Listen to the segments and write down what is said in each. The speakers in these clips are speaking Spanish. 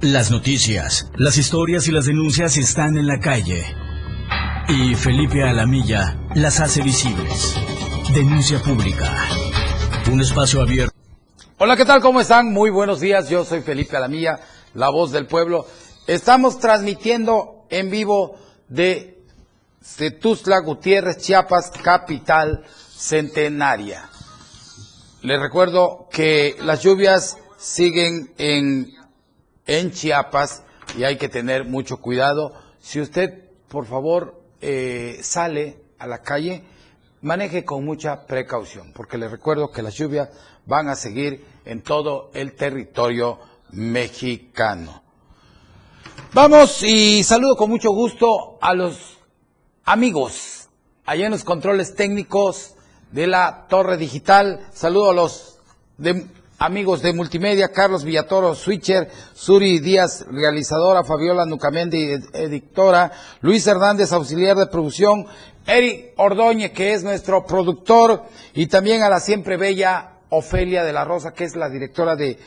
Las noticias, las historias y las denuncias están en la calle. Y Felipe Alamilla las hace visibles. Denuncia pública. Un espacio abierto. Hola, ¿qué tal? ¿Cómo están? Muy buenos días. Yo soy Felipe Alamilla, la voz del pueblo. Estamos transmitiendo en vivo de Cetuzla Gutiérrez, Chiapas, capital centenaria. Les recuerdo que las lluvias siguen en en Chiapas y hay que tener mucho cuidado. Si usted, por favor, eh, sale a la calle, maneje con mucha precaución, porque le recuerdo que las lluvias van a seguir en todo el territorio mexicano. Vamos y saludo con mucho gusto a los amigos allá en los controles técnicos de la Torre Digital. Saludo a los de amigos de multimedia, Carlos Villatoro, switcher, Suri Díaz, realizadora, Fabiola Nucamendi, editora, Luis Hernández, auxiliar de producción, Eric Ordóñez, que es nuestro productor, y también a la siempre bella Ofelia de la Rosa, que es la directora de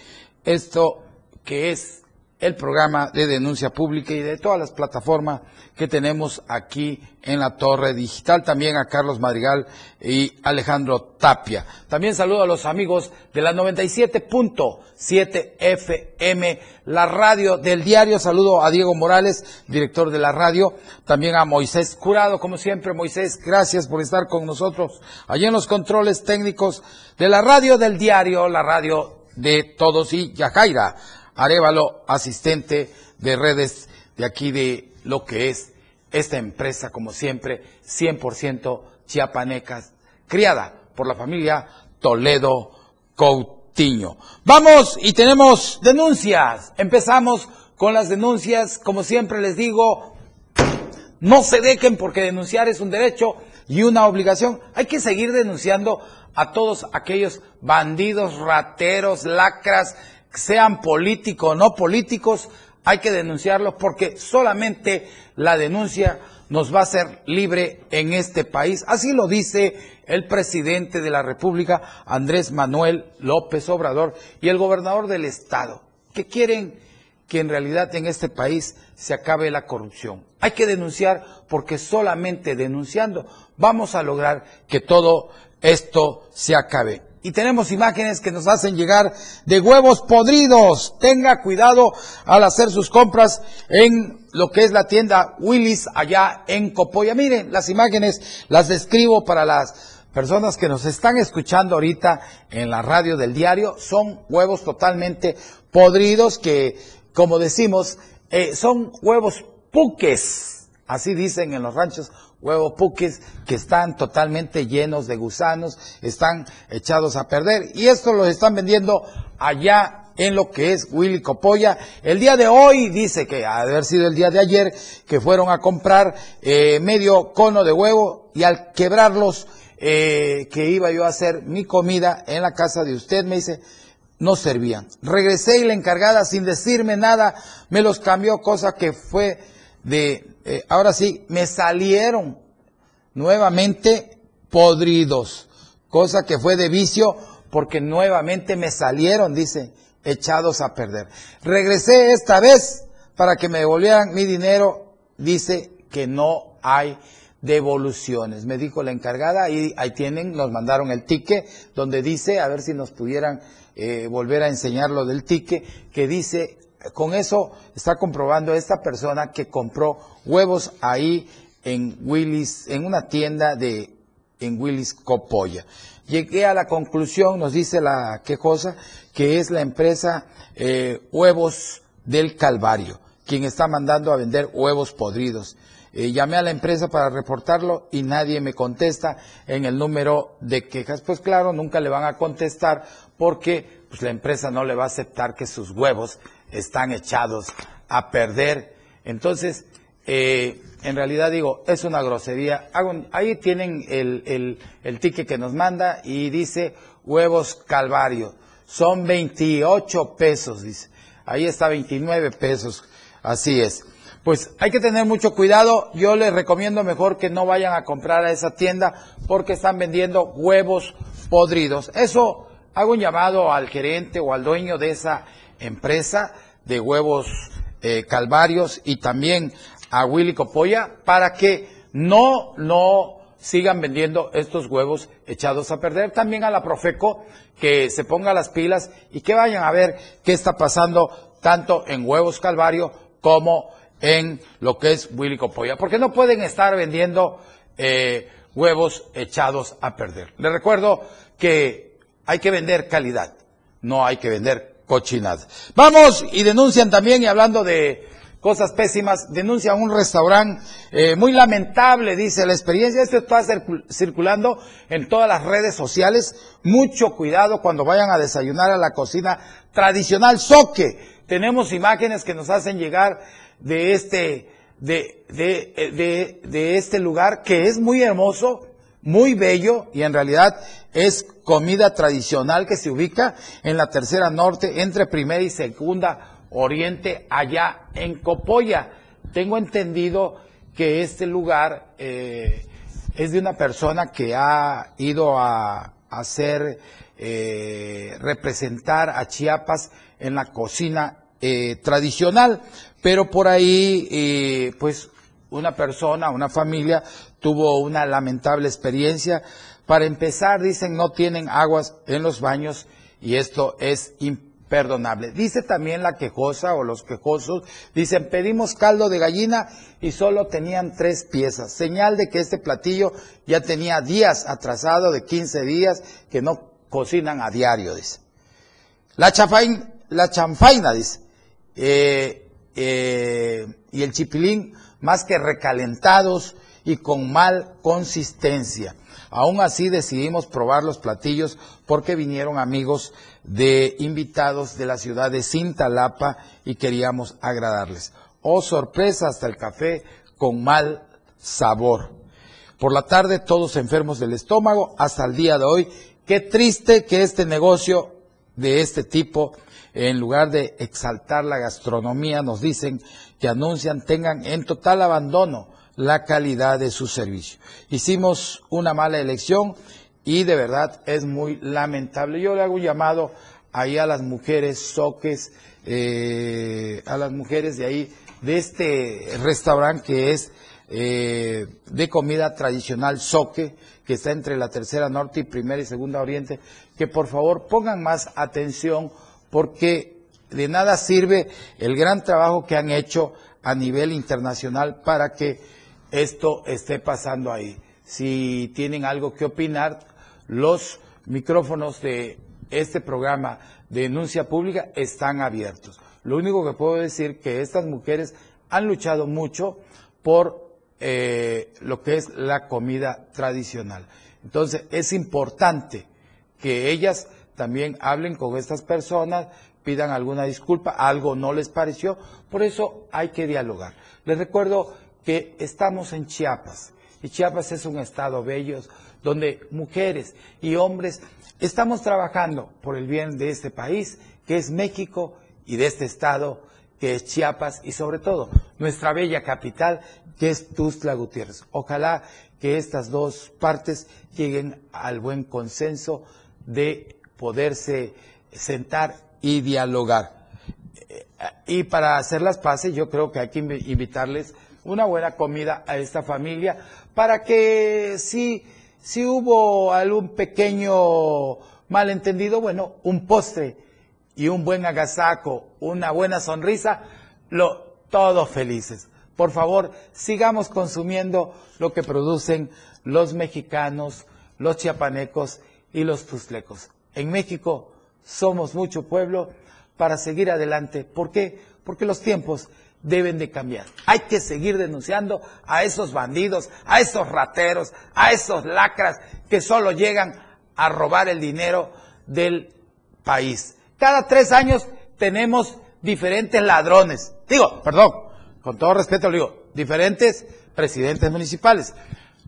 esto que es el programa de denuncia pública y de todas las plataformas que tenemos aquí en la Torre Digital. También a Carlos Madrigal y Alejandro Tapia. También saludo a los amigos de la 97.7 FM, la radio del diario. Saludo a Diego Morales, director de la radio. También a Moisés Curado, como siempre. Moisés, gracias por estar con nosotros allí en los controles técnicos de la radio del diario, la radio de todos y Yajaira Arevalo, asistente de redes de aquí de lo que es esta empresa, como siempre, 100% chiapanecas, criada por la familia Toledo Coutinho. Vamos y tenemos denuncias. Empezamos con las denuncias. Como siempre les digo, no se dejen porque denunciar es un derecho y una obligación. Hay que seguir denunciando a todos aquellos bandidos, rateros, lacras, sean políticos o no políticos, hay que denunciarlos porque solamente la denuncia nos va a hacer libre en este país. Así lo dice el presidente de la República, Andrés Manuel López Obrador, y el gobernador del estado, que quieren que en realidad en este país se acabe la corrupción. Hay que denunciar porque solamente denunciando vamos a lograr que todo esto se acabe y tenemos imágenes que nos hacen llegar de huevos podridos. Tenga cuidado al hacer sus compras en lo que es la tienda Willis allá en Copoya. Miren, las imágenes las describo para las personas que nos están escuchando ahorita en la radio del diario. Son huevos totalmente podridos que, como decimos, eh, son huevos puques. Así dicen en los ranchos, huevos puques que están totalmente llenos de gusanos, están echados a perder. Y esto los están vendiendo allá en lo que es Willy Copolla. El día de hoy dice que ha de haber sido el día de ayer que fueron a comprar eh, medio cono de huevo y al quebrarlos eh, que iba yo a hacer mi comida en la casa de usted me dice no servían. Regresé y la encargada sin decirme nada me los cambió, cosa que fue de eh, ahora sí, me salieron nuevamente podridos, cosa que fue de vicio porque nuevamente me salieron, dice, echados a perder. Regresé esta vez para que me devolvieran mi dinero, dice que no hay devoluciones. Me dijo la encargada y ahí tienen, nos mandaron el ticket donde dice, a ver si nos pudieran eh, volver a enseñar lo del ticket, que dice con eso está comprobando esta persona que compró huevos ahí en Willis, en una tienda de en Willis Copolla. Llegué a la conclusión, nos dice la quejosa, que es la empresa eh, Huevos del Calvario, quien está mandando a vender huevos podridos. Eh, llamé a la empresa para reportarlo y nadie me contesta en el número de quejas. Pues claro, nunca le van a contestar porque pues, la empresa no le va a aceptar que sus huevos están echados a perder. Entonces, eh, en realidad digo, es una grosería. ahí tienen el, el, ticket que nos manda y dice huevos calvario. Son 28 pesos, dice. Ahí está 29 pesos. Así es. Pues hay que tener mucho cuidado. Yo les recomiendo mejor que no vayan a comprar a esa tienda porque están vendiendo huevos podridos. Eso hago un llamado al gerente o al dueño de esa empresa de huevos eh, calvarios y también a Willy Copoya para que no, no sigan vendiendo estos huevos echados a perder. También a la Profeco que se ponga las pilas y que vayan a ver qué está pasando tanto en huevos Calvario como en lo que es Willy Copoya. Porque no pueden estar vendiendo eh, huevos echados a perder. Les recuerdo que hay que vender calidad, no hay que vender Vamos y denuncian también, y hablando de cosas pésimas, denuncian un restaurante eh, muy lamentable, dice la experiencia. Esto está circulando en todas las redes sociales. Mucho cuidado cuando vayan a desayunar a la cocina tradicional Soque. Tenemos imágenes que nos hacen llegar de este, de, de, de, este lugar que es muy hermoso, muy bello y en realidad es comida tradicional que se ubica en la tercera norte entre primera y segunda oriente allá en Copoya. Tengo entendido que este lugar eh, es de una persona que ha ido a hacer eh, representar a Chiapas en la cocina eh, tradicional, pero por ahí, pues, una persona, una familia tuvo una lamentable experiencia. Para empezar, dicen, no tienen aguas en los baños y esto es imperdonable. Dice también la quejosa o los quejosos, dicen, pedimos caldo de gallina y solo tenían tres piezas. Señal de que este platillo ya tenía días atrasado, de 15 días, que no cocinan a diario, dice. La, chafain, la chanfaina, dice, eh, eh, y el chipilín más que recalentados y con mal consistencia. Aún así decidimos probar los platillos porque vinieron amigos de invitados de la ciudad de Cintalapa y queríamos agradarles. Oh sorpresa, hasta el café con mal sabor. Por la tarde todos enfermos del estómago hasta el día de hoy. Qué triste que este negocio de este tipo en lugar de exaltar la gastronomía, nos dicen que anuncian tengan en total abandono la calidad de su servicio. Hicimos una mala elección y de verdad es muy lamentable. Yo le hago un llamado ahí a las mujeres soques, eh, a las mujeres de ahí, de este restaurante que es eh, de comida tradicional soque, que está entre la tercera norte y primera y segunda oriente, que por favor pongan más atención porque de nada sirve el gran trabajo que han hecho a nivel internacional para que esto esté pasando ahí. Si tienen algo que opinar, los micrófonos de este programa de denuncia pública están abiertos. Lo único que puedo decir que estas mujeres han luchado mucho por eh, lo que es la comida tradicional. Entonces es importante que ellas también hablen con estas personas, pidan alguna disculpa, algo no les pareció, por eso hay que dialogar. Les recuerdo que estamos en Chiapas y Chiapas es un estado bello donde mujeres y hombres estamos trabajando por el bien de este país, que es México, y de este estado, que es Chiapas, y sobre todo nuestra bella capital, que es Tuzla Gutiérrez. Ojalá que estas dos partes lleguen al buen consenso de poderse sentar y dialogar. Y para hacer las paces, yo creo que hay que invitarles una buena comida a esta familia para que si, si hubo algún pequeño malentendido, bueno, un postre y un buen agasaco, una buena sonrisa, lo, todos felices. Por favor, sigamos consumiendo lo que producen los mexicanos, los chiapanecos y los tuzlecos en México somos mucho pueblo para seguir adelante. ¿Por qué? Porque los tiempos deben de cambiar. Hay que seguir denunciando a esos bandidos, a esos rateros, a esos lacras que solo llegan a robar el dinero del país. Cada tres años tenemos diferentes ladrones. Digo, perdón, con todo respeto le digo, diferentes presidentes municipales.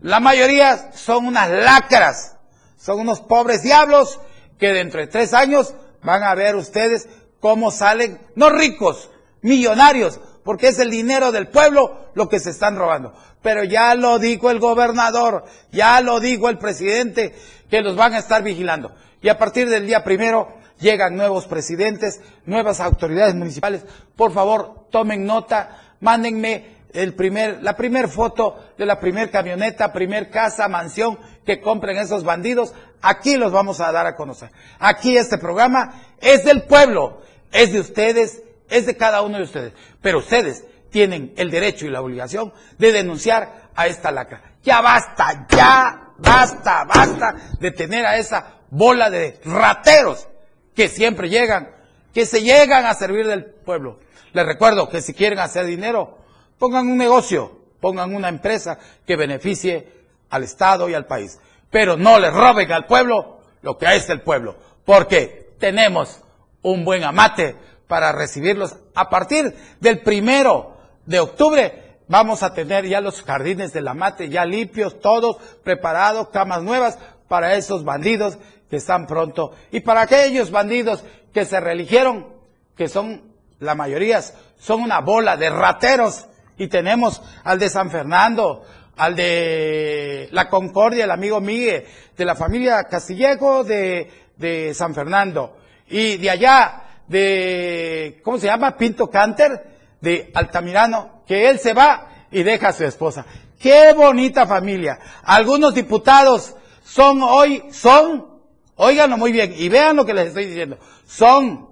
La mayoría son unas lacras, son unos pobres diablos que dentro de tres años van a ver ustedes cómo salen, no ricos, millonarios, porque es el dinero del pueblo lo que se están robando. Pero ya lo dijo el gobernador, ya lo dijo el presidente, que los van a estar vigilando. Y a partir del día primero llegan nuevos presidentes, nuevas autoridades municipales. Por favor, tomen nota, mándenme el primer, la primer foto de la primer camioneta, primer casa, mansión que compren esos bandidos. Aquí los vamos a dar a conocer. Aquí este programa es del pueblo, es de ustedes, es de cada uno de ustedes. Pero ustedes tienen el derecho y la obligación de denunciar a esta lacra. Ya basta, ya basta, basta de tener a esa bola de rateros que siempre llegan, que se llegan a servir del pueblo. Les recuerdo que si quieren hacer dinero, pongan un negocio, pongan una empresa que beneficie al Estado y al país. Pero no le roben al pueblo lo que es el pueblo, porque tenemos un buen amate para recibirlos. A partir del primero de octubre vamos a tener ya los jardines del amate ya limpios, todos preparados, camas nuevas para esos bandidos que están pronto. Y para aquellos bandidos que se religieron, que son la mayoría, son una bola de rateros. Y tenemos al de San Fernando, al de La Concordia, el amigo Miguel, de la familia Castillejo de, de San Fernando. Y de allá, de, ¿cómo se llama? Pinto Canter, de Altamirano, que él se va y deja a su esposa. Qué bonita familia. Algunos diputados son hoy, son, óiganlo muy bien y vean lo que les estoy diciendo, son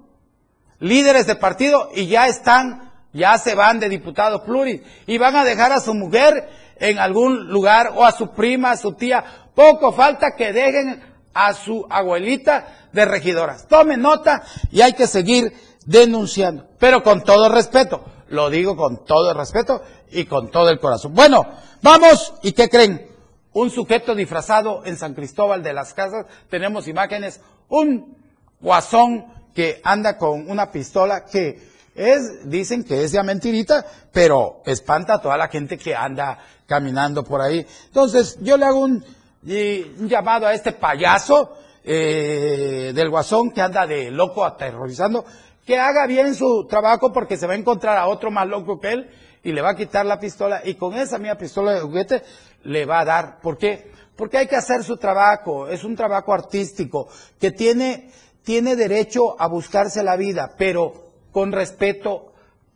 líderes de partido y ya están, ya se van de diputados pluris y van a dejar a su mujer en algún lugar o a su prima, a su tía. Poco falta que dejen a su abuelita de regidoras. Tomen nota y hay que seguir denunciando, pero con todo respeto. Lo digo con todo respeto y con todo el corazón. Bueno, vamos, ¿y qué creen? Un sujeto disfrazado en San Cristóbal de las Casas, tenemos imágenes, un guasón que anda con una pistola que es, dicen que es ya mentirita, pero espanta a toda la gente que anda caminando por ahí. Entonces, yo le hago un, un llamado a este payaso eh, del guasón que anda de loco aterrorizando que haga bien su trabajo porque se va a encontrar a otro más loco que él y le va a quitar la pistola y con esa mía pistola de juguete le va a dar. ¿Por qué? Porque hay que hacer su trabajo, es un trabajo artístico que tiene, tiene derecho a buscarse la vida, pero con respeto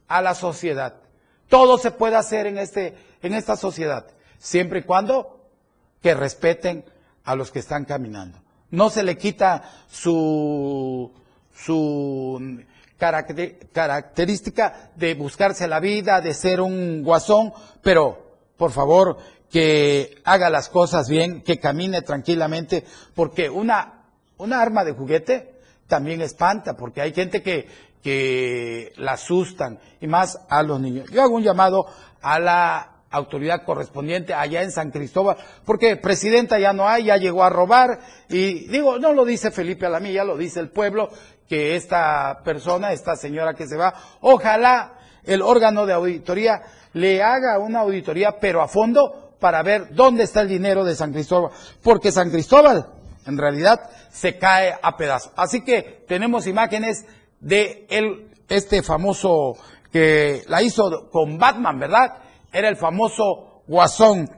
a la sociedad. Todo se puede hacer en, este, en esta sociedad, siempre y cuando que respeten a los que están caminando. No se le quita su, su característica de buscarse la vida, de ser un guasón, pero por favor que haga las cosas bien, que camine tranquilamente, porque una, una arma de juguete también espanta, porque hay gente que, que la asustan, y más a los niños. Yo hago un llamado a la autoridad correspondiente allá en San Cristóbal, porque presidenta ya no hay, ya llegó a robar, y digo, no lo dice Felipe Alamí, ya lo dice el pueblo, que esta persona, esta señora que se va, ojalá el órgano de auditoría le haga una auditoría, pero a fondo, para ver dónde está el dinero de San Cristóbal, porque San Cristóbal en realidad se cae a pedazos. Así que tenemos imágenes de el, este famoso que la hizo con Batman, ¿verdad? Era el famoso Guasón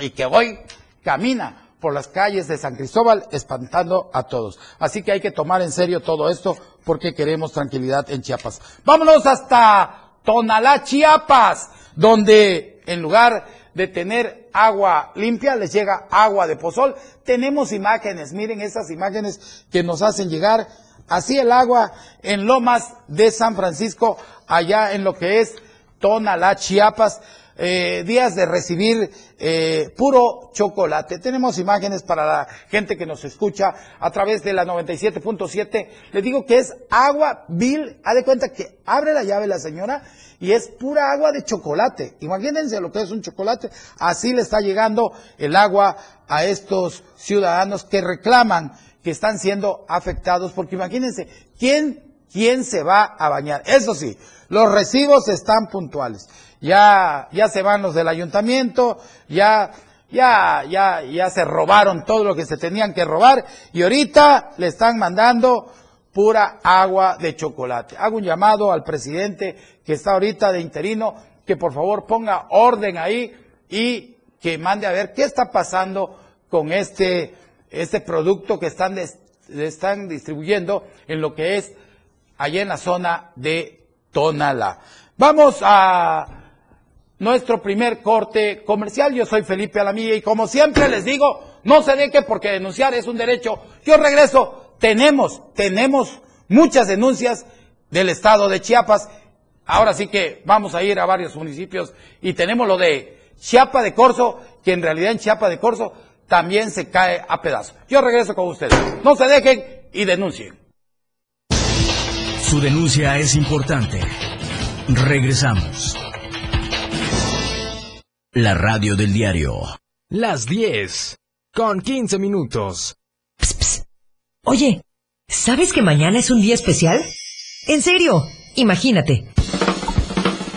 y que hoy camina por las calles de San Cristóbal espantando a todos. Así que hay que tomar en serio todo esto porque queremos tranquilidad en Chiapas. Vámonos hasta Tonalá, Chiapas, donde en lugar de tener agua limpia, les llega agua de pozol. Tenemos imágenes, miren esas imágenes que nos hacen llegar. Así el agua en Lomas de San Francisco, allá en lo que es Tonalá, Chiapas. Eh, días de recibir eh, puro chocolate. Tenemos imágenes para la gente que nos escucha a través de la 97.7. Le digo que es agua vil. Ha de cuenta que abre la llave la señora y es pura agua de chocolate. Imagínense lo que es un chocolate. Así le está llegando el agua a estos ciudadanos que reclaman que están siendo afectados. Porque imagínense, ¿quién, quién se va a bañar? Eso sí, los recibos están puntuales ya, ya se van los del ayuntamiento, ya, ya, ya, ya se robaron todo lo que se tenían que robar y ahorita le están mandando pura agua de chocolate. Hago un llamado al presidente que está ahorita de interino que por favor ponga orden ahí y que mande a ver qué está pasando con este, este producto que están están distribuyendo en lo que es allá en la zona de Tonala. Vamos a nuestro primer corte comercial. Yo soy Felipe Alamilla y como siempre les digo, no se deje porque denunciar es un derecho. Yo regreso. Tenemos, tenemos muchas denuncias del estado de Chiapas. Ahora sí que vamos a ir a varios municipios y tenemos lo de Chiapa de Corzo, que en realidad en Chiapa de Corzo también se cae a pedazos. Yo regreso con ustedes. No se dejen y denuncien. Su denuncia es importante. Regresamos. La radio del diario. Las 10. Con 15 minutos. Oye, ¿sabes que mañana es un día especial? En serio, imagínate.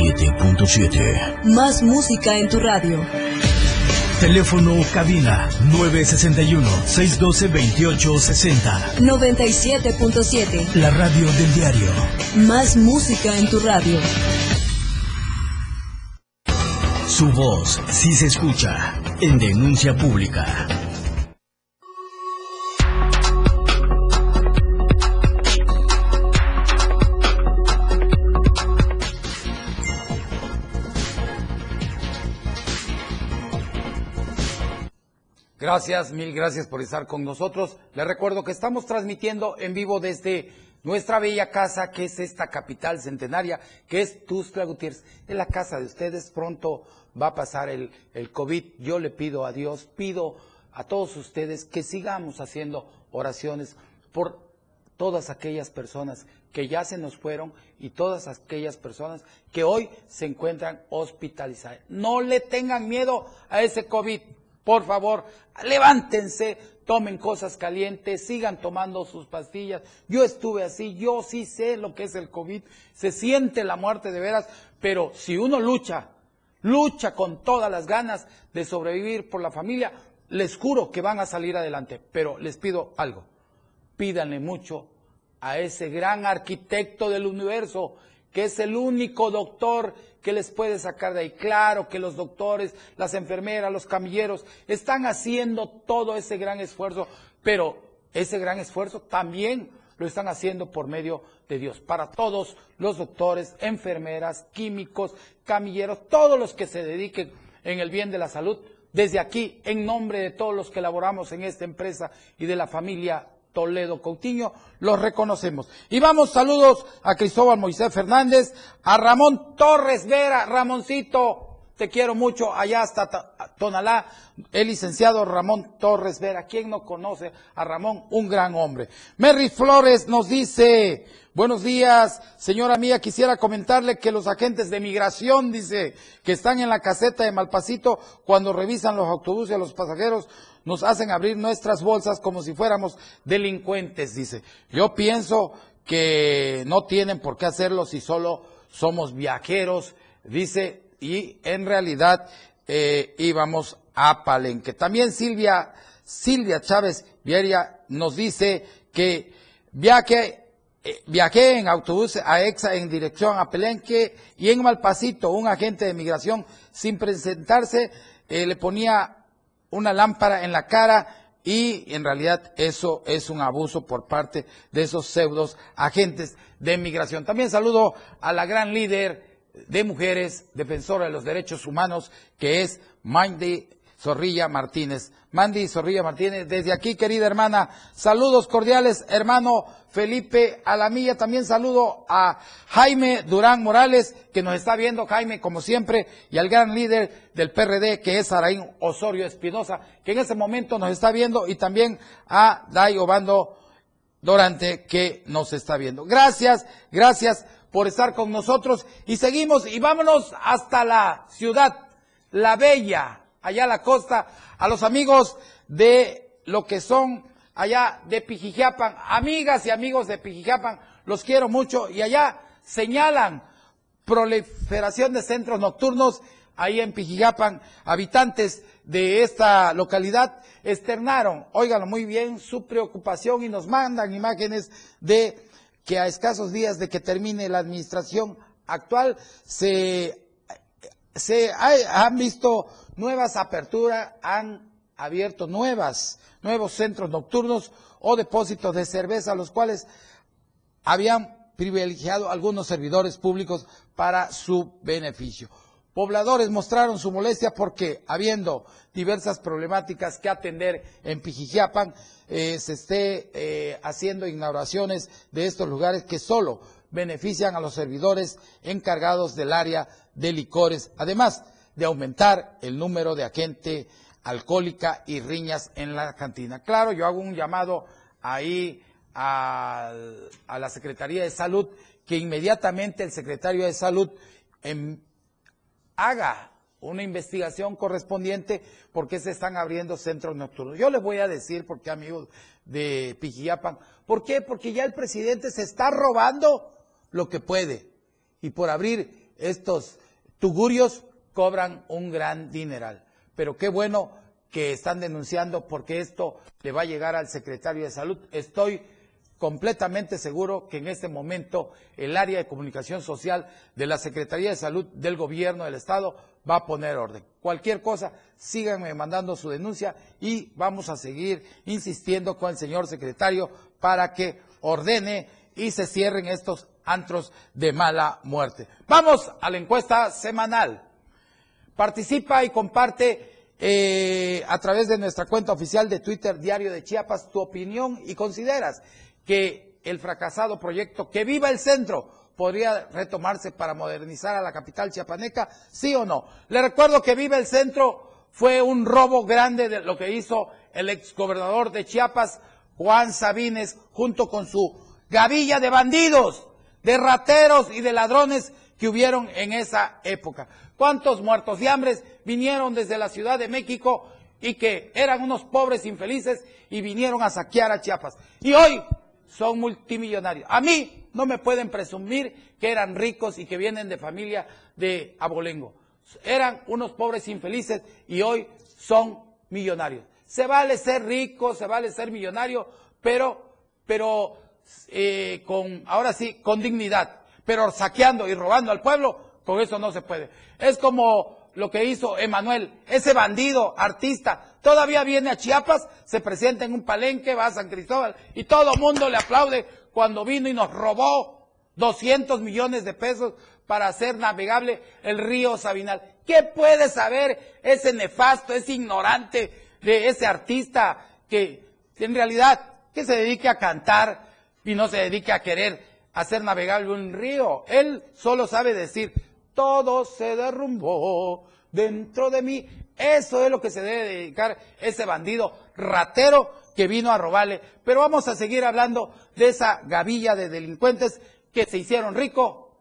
.7 Más música en tu radio. Teléfono cabina 961-612-2860. 97.7. La radio del diario. Más música en tu radio. Su voz sí se escucha en denuncia pública. Gracias, mil gracias por estar con nosotros. Les recuerdo que estamos transmitiendo en vivo desde nuestra bella casa, que es esta capital centenaria, que es Tuxtla Gutiérrez. Es la casa de ustedes, pronto va a pasar el, el COVID. Yo le pido a Dios, pido a todos ustedes que sigamos haciendo oraciones por todas aquellas personas que ya se nos fueron y todas aquellas personas que hoy se encuentran hospitalizadas. No le tengan miedo a ese COVID. Por favor, levántense, tomen cosas calientes, sigan tomando sus pastillas. Yo estuve así, yo sí sé lo que es el COVID, se siente la muerte de veras, pero si uno lucha, lucha con todas las ganas de sobrevivir por la familia, les juro que van a salir adelante. Pero les pido algo, pídanle mucho a ese gran arquitecto del universo, que es el único doctor que les puede sacar de ahí. Claro que los doctores, las enfermeras, los camilleros están haciendo todo ese gran esfuerzo, pero ese gran esfuerzo también lo están haciendo por medio de Dios. Para todos los doctores, enfermeras, químicos, camilleros, todos los que se dediquen en el bien de la salud, desde aquí, en nombre de todos los que laboramos en esta empresa y de la familia Toledo Coutinho, los reconocemos. Y vamos, saludos a Cristóbal Moisés Fernández, a Ramón Torres Vera, Ramoncito, te quiero mucho, allá hasta Ta- Tonalá, el licenciado Ramón Torres Vera. ¿Quién no conoce a Ramón? Un gran hombre. Merry Flores nos dice, buenos días, señora mía, quisiera comentarle que los agentes de migración, dice, que están en la caseta de Malpasito, cuando revisan los autobuses a los pasajeros, nos hacen abrir nuestras bolsas como si fuéramos delincuentes, dice. Yo pienso que no tienen por qué hacerlo si solo somos viajeros, dice, y en realidad eh, íbamos a Palenque. También Silvia, Silvia Chávez Vieria nos dice que viaje, eh, viajé en autobús a EXA en dirección a Palenque y en Malpasito un agente de migración sin presentarse eh, le ponía una lámpara en la cara y en realidad eso es un abuso por parte de esos pseudos agentes de migración. También saludo a la gran líder de mujeres, defensora de los derechos humanos, que es Mandy Zorrilla Martínez. Mandy Zorrilla Martínez, desde aquí, querida hermana, saludos cordiales, hermano Felipe Alamilla. También saludo a Jaime Durán Morales, que nos está viendo, Jaime, como siempre, y al gran líder del PRD, que es Araín Osorio Espinosa, que en ese momento nos está viendo, y también a Dai Obando Dorante, que nos está viendo. Gracias, gracias por estar con nosotros, y seguimos, y vámonos hasta la ciudad, la bella, allá a la costa, a los amigos de lo que son allá de Pijijiapan, amigas y amigos de Pijijiapan, los quiero mucho. Y allá señalan proliferación de centros nocturnos ahí en Pijijiapan, habitantes de esta localidad externaron, óiganlo muy bien, su preocupación y nos mandan imágenes de que a escasos días de que termine la administración actual se se ha- han visto nuevas aperturas, han abierto nuevas, nuevos centros nocturnos o depósitos de cerveza, los cuales habían privilegiado algunos servidores públicos para su beneficio. Pobladores mostraron su molestia porque, habiendo diversas problemáticas que atender en Pijijiapan, eh, se esté eh, haciendo inauguraciones de estos lugares que solo benefician a los servidores encargados del área de licores, además de aumentar el número de agente alcohólica y riñas en la cantina. Claro, yo hago un llamado ahí a, la Secretaría de Salud, que inmediatamente el secretario de Salud haga una investigación correspondiente porque se están abriendo centros nocturnos. Yo les voy a decir, porque amigos de Pijiapan, ¿por qué? Porque ya el presidente se está robando lo que puede. Y por abrir estos tugurios cobran un gran dineral. Pero qué bueno que están denunciando porque esto le va a llegar al secretario de salud. Estoy completamente seguro que en este momento el área de comunicación social de la Secretaría de Salud del Gobierno del Estado va a poner orden. Cualquier cosa, síganme mandando su denuncia y vamos a seguir insistiendo con el señor secretario para que ordene y se cierren estos antros de mala muerte. Vamos a la encuesta semanal. Participa y comparte eh, a través de nuestra cuenta oficial de Twitter Diario de Chiapas tu opinión y consideras que el fracasado proyecto Que Viva el Centro podría retomarse para modernizar a la capital chiapaneca, sí o no. Le recuerdo que Viva el Centro fue un robo grande de lo que hizo el exgobernador de Chiapas, Juan Sabines, junto con su gavilla de bandidos, de rateros y de ladrones que hubieron en esa época. ¿Cuántos muertos de hambre vinieron desde la Ciudad de México y que eran unos pobres infelices y vinieron a saquear a Chiapas? Y hoy son multimillonarios. A mí no me pueden presumir que eran ricos y que vienen de familia de abolengo. Eran unos pobres infelices y hoy son millonarios. Se vale ser rico, se vale ser millonario, pero, pero eh, con, ahora sí, con dignidad. Pero saqueando y robando al pueblo, con eso no se puede. Es como lo que hizo Emanuel, ese bandido, artista, todavía viene a Chiapas, se presenta en un palenque, va a San Cristóbal y todo el mundo le aplaude cuando vino y nos robó 200 millones de pesos para hacer navegable el río Sabinal. ¿Qué puede saber ese nefasto, ese ignorante de ese artista que en realidad que se dedique a cantar y no se dedique a querer hacer navegable un río? Él solo sabe decir, todo se derrumbó, dentro de mí. Eso es lo que se debe dedicar ese bandido ratero que vino a robarle. Pero vamos a seguir hablando de esa gavilla de delincuentes que se hicieron rico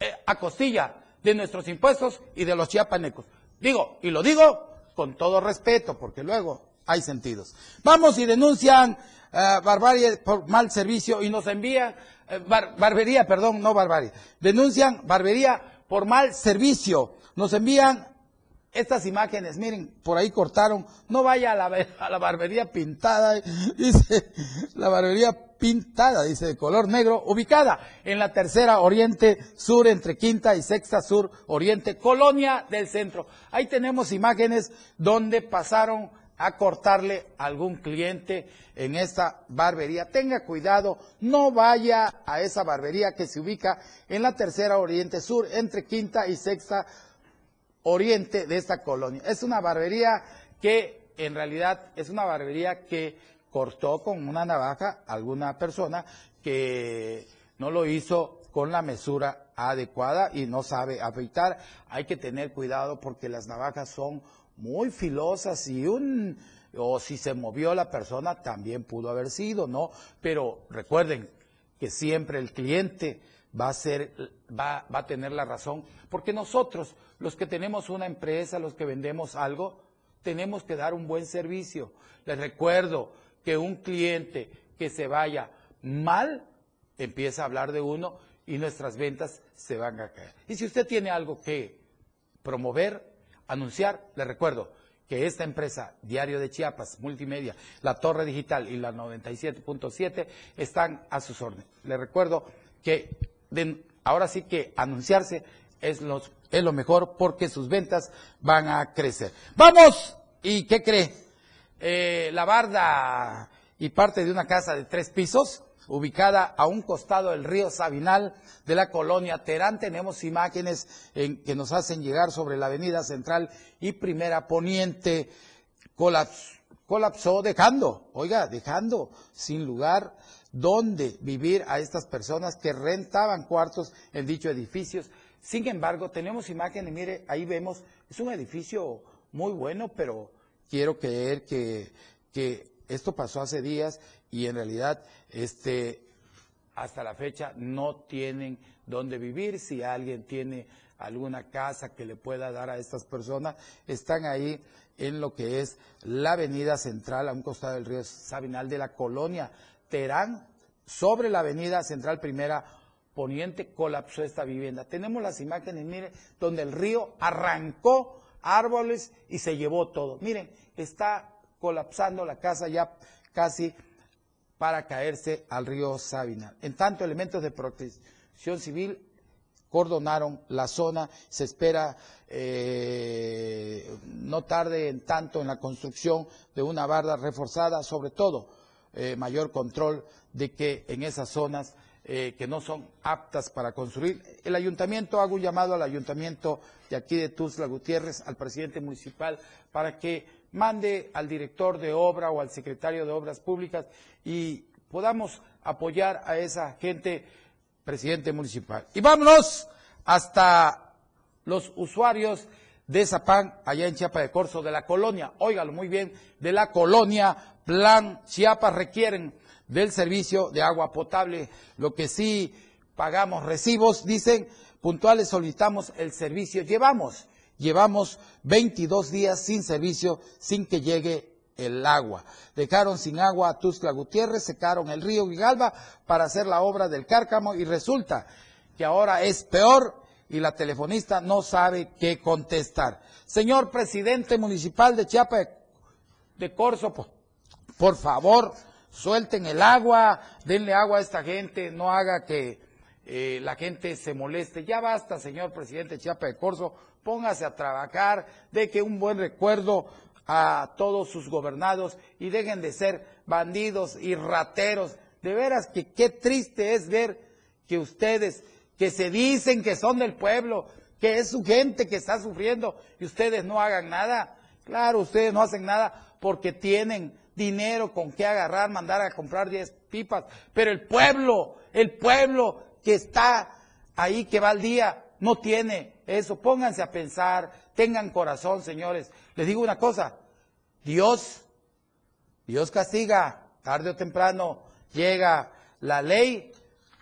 eh, a costilla de nuestros impuestos y de los chiapanecos. Digo, y lo digo con todo respeto, porque luego hay sentidos. Vamos y denuncian uh, barbarie por mal servicio y nos envían, bar, barbería, perdón, no barbarie, denuncian barbería por mal servicio. Nos envían estas imágenes, miren, por ahí cortaron, no vaya a la, a la, barbería pintada, dice, la barbería pintada, dice, de color negro, ubicada en la tercera oriente sur, entre quinta y sexta sur oriente, colonia del centro. Ahí tenemos imágenes donde pasaron a cortarle a algún cliente en esta barbería. Tenga cuidado, no vaya a esa barbería que se ubica en la tercera oriente sur, entre quinta y sexta oriente de esta colonia. Es una barbería que en realidad es una barbería que cortó con una navaja a alguna persona que no lo hizo con la mesura adecuada y no sabe afeitar. Hay que tener cuidado porque las navajas son muy filosas y un o si se movió la persona también pudo haber sido, ¿no? Pero recuerden que siempre el cliente va a ser va, va a tener la razón, porque nosotros los que tenemos una empresa, los que vendemos algo, tenemos que dar un buen servicio. Les recuerdo que un cliente que se vaya mal empieza a hablar de uno y nuestras ventas se van a caer. Y si usted tiene algo que promover, anunciar, le recuerdo que esta empresa, Diario de Chiapas, Multimedia, La Torre Digital y la 97.7 están a sus órdenes. Le recuerdo que ahora sí que anunciarse es, los, es lo mejor porque sus ventas van a crecer. Vamos, ¿y qué cree? Eh, la barda y parte de una casa de tres pisos, ubicada a un costado del río Sabinal de la colonia Terán. Tenemos imágenes en, que nos hacen llegar sobre la avenida central y primera poniente. Colapsó dejando, oiga, dejando sin lugar donde vivir a estas personas que rentaban cuartos en dicho edificios. Sin embargo, tenemos imágenes, mire, ahí vemos, es un edificio muy bueno, pero quiero creer que, que esto pasó hace días y en realidad este, hasta la fecha no tienen dónde vivir. Si alguien tiene alguna casa que le pueda dar a estas personas, están ahí en lo que es la avenida central a un costado del río Sabinal de la colonia Terán, sobre la avenida central primera poniente colapsó esta vivienda. Tenemos las imágenes, miren, donde el río arrancó árboles y se llevó todo. Miren, está colapsando la casa ya casi para caerse al río Sabina. En tanto, elementos de protección civil cordonaron la zona. Se espera eh, no tarde en tanto en la construcción de una barda reforzada, sobre todo eh, mayor control de que en esas zonas eh, que no son aptas para construir. El ayuntamiento, hago un llamado al ayuntamiento de aquí de Tuzla Gutiérrez, al presidente municipal, para que mande al director de obra o al secretario de obras públicas y podamos apoyar a esa gente, presidente municipal. Y vámonos hasta los usuarios de Zapán, allá en Chiapa de Corzo, de la colonia, óigalo muy bien, de la colonia Plan Chiapas requieren del servicio de agua potable. Lo que sí pagamos recibos, dicen, puntuales solicitamos el servicio. Llevamos, llevamos 22 días sin servicio, sin que llegue el agua. Dejaron sin agua a Tuzla Gutiérrez, secaron el río Vigalba para hacer la obra del cárcamo y resulta que ahora es peor y la telefonista no sabe qué contestar. Señor presidente municipal de Chiapa de Corzo, por favor, suelten el agua, denle agua a esta gente, no haga que eh, la gente se moleste. Ya basta, señor presidente Chiapa de Corzo, póngase a trabajar, de que un buen recuerdo a todos sus gobernados y dejen de ser bandidos y rateros. De veras que qué triste es ver que ustedes, que se dicen que son del pueblo, que es su gente que está sufriendo y ustedes no hagan nada. Claro, ustedes no hacen nada porque tienen dinero con qué agarrar, mandar a comprar 10 pipas, pero el pueblo, el pueblo que está ahí, que va al día, no tiene eso. Pónganse a pensar, tengan corazón, señores. Les digo una cosa, Dios, Dios castiga, tarde o temprano llega la ley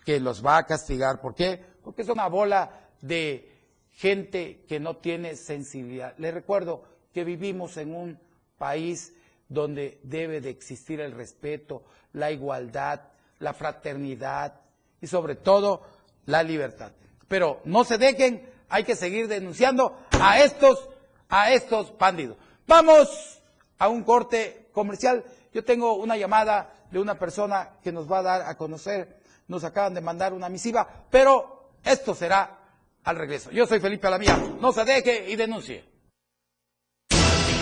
que los va a castigar. ¿Por qué? Porque es una bola de gente que no tiene sensibilidad. Les recuerdo que vivimos en un país donde debe de existir el respeto, la igualdad, la fraternidad y sobre todo la libertad. Pero no se dejen, hay que seguir denunciando a estos, a estos bandidos. Vamos a un corte comercial. Yo tengo una llamada de una persona que nos va a dar a conocer, nos acaban de mandar una misiva, pero esto será al regreso. Yo soy Felipe Alamía, no se deje y denuncie.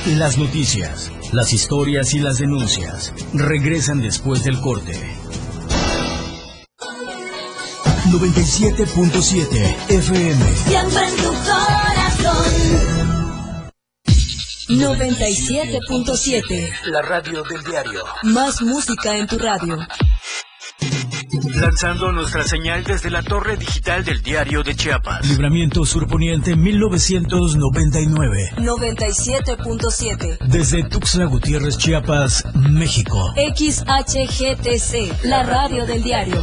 Las noticias, las historias y las denuncias regresan después del corte. 97.7 FM. Siempre en tu corazón. 97.7. La radio del diario. Más música en tu radio. Lanzando nuestra señal desde la torre digital del diario de Chiapas. Libramiento Surponiente 1999. 97.7. Desde Tuxtla Gutiérrez, Chiapas, México. XHGTC. La radio del diario.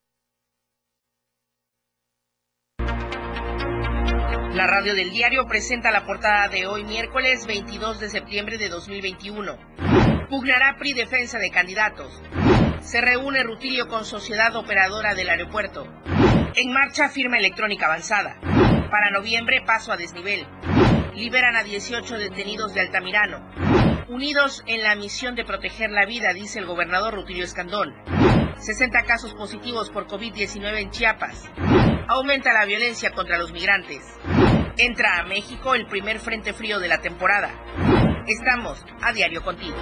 La radio del diario presenta la portada de hoy miércoles 22 de septiembre de 2021. Pugnará PRI defensa de candidatos. Se reúne Rutilio con sociedad operadora del aeropuerto. En marcha firma electrónica avanzada. Para noviembre paso a desnivel. Liberan a 18 detenidos de Altamirano. Unidos en la misión de proteger la vida, dice el gobernador Rutilio Escandón. 60 casos positivos por COVID-19 en Chiapas. Aumenta la violencia contra los migrantes. Entra a México el primer frente frío de la temporada. Estamos a diario contigo.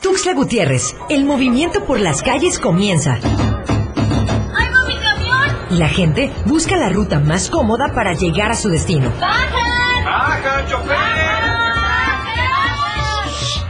Tuxtla Gutiérrez, el movimiento por las calles comienza. Y la gente busca la ruta más cómoda para llegar a su destino.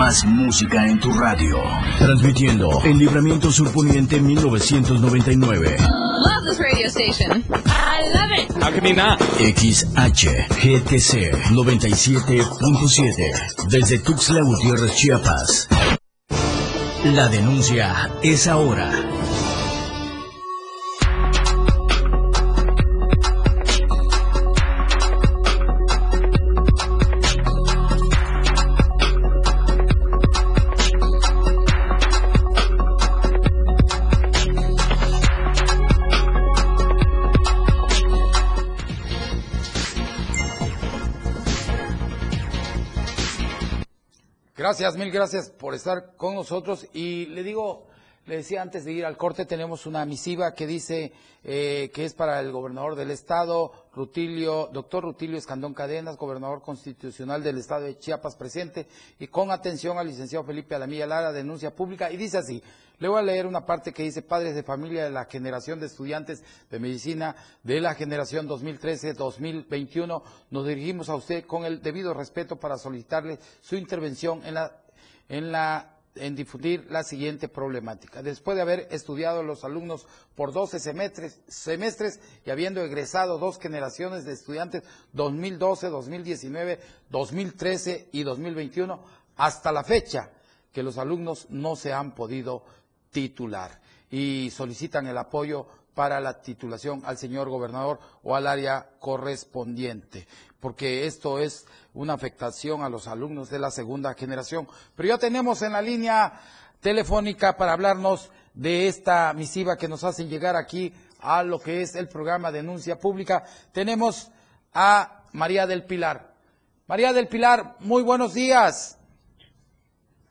Más música en tu radio. Transmitiendo en Libramiento Surponiente 1999. Love this radio station. I love it. XHGTC 97.7. Desde Tuxtla Gutiérrez, Chiapas. La denuncia es ahora. Gracias, mil gracias por estar con nosotros. Y le digo, le decía antes de ir al corte, tenemos una misiva que dice eh, que es para el gobernador del estado, Rutilio, doctor Rutilio Escandón Cadenas, gobernador constitucional del estado de Chiapas presente, y con atención al licenciado Felipe Alamilla Lara, denuncia pública, y dice así, le voy a leer una parte que dice, padres de familia de la generación de estudiantes de medicina de la generación 2013-2021, nos dirigimos a usted con el debido respeto para solicitarle su intervención en la, en la en difundir la siguiente problemática. Después de haber estudiado los alumnos por 12 semestres, semestres y habiendo egresado dos generaciones de estudiantes 2012, 2019, 2013 y 2021, hasta la fecha que los alumnos no se han podido titular y solicitan el apoyo para la titulación al señor gobernador o al área correspondiente, porque esto es una afectación a los alumnos de la segunda generación. Pero ya tenemos en la línea telefónica para hablarnos de esta misiva que nos hacen llegar aquí a lo que es el programa Denuncia Pública. Tenemos a María del Pilar. María del Pilar, muy buenos días.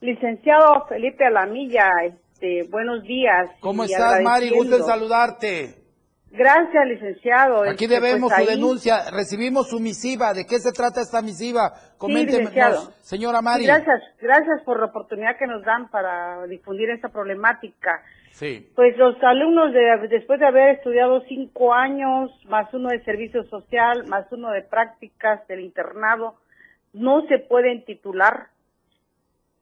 Licenciado Felipe Alamilla, este, buenos días. ¿Cómo estás, Mari? Gusto en saludarte. Gracias, licenciado. Aquí Este, debemos pues, su ahí- denuncia. Recibimos su misiva. ¿De qué se trata esta misiva? Coméntenos, licenciado. señora Mari. Sí, gracias, gracias por la oportunidad que nos dan para difundir esta problemática. Sí. Pues los alumnos, de, después de haber estudiado cinco años, más uno de servicio social, más uno de prácticas del internado, no se pueden titular.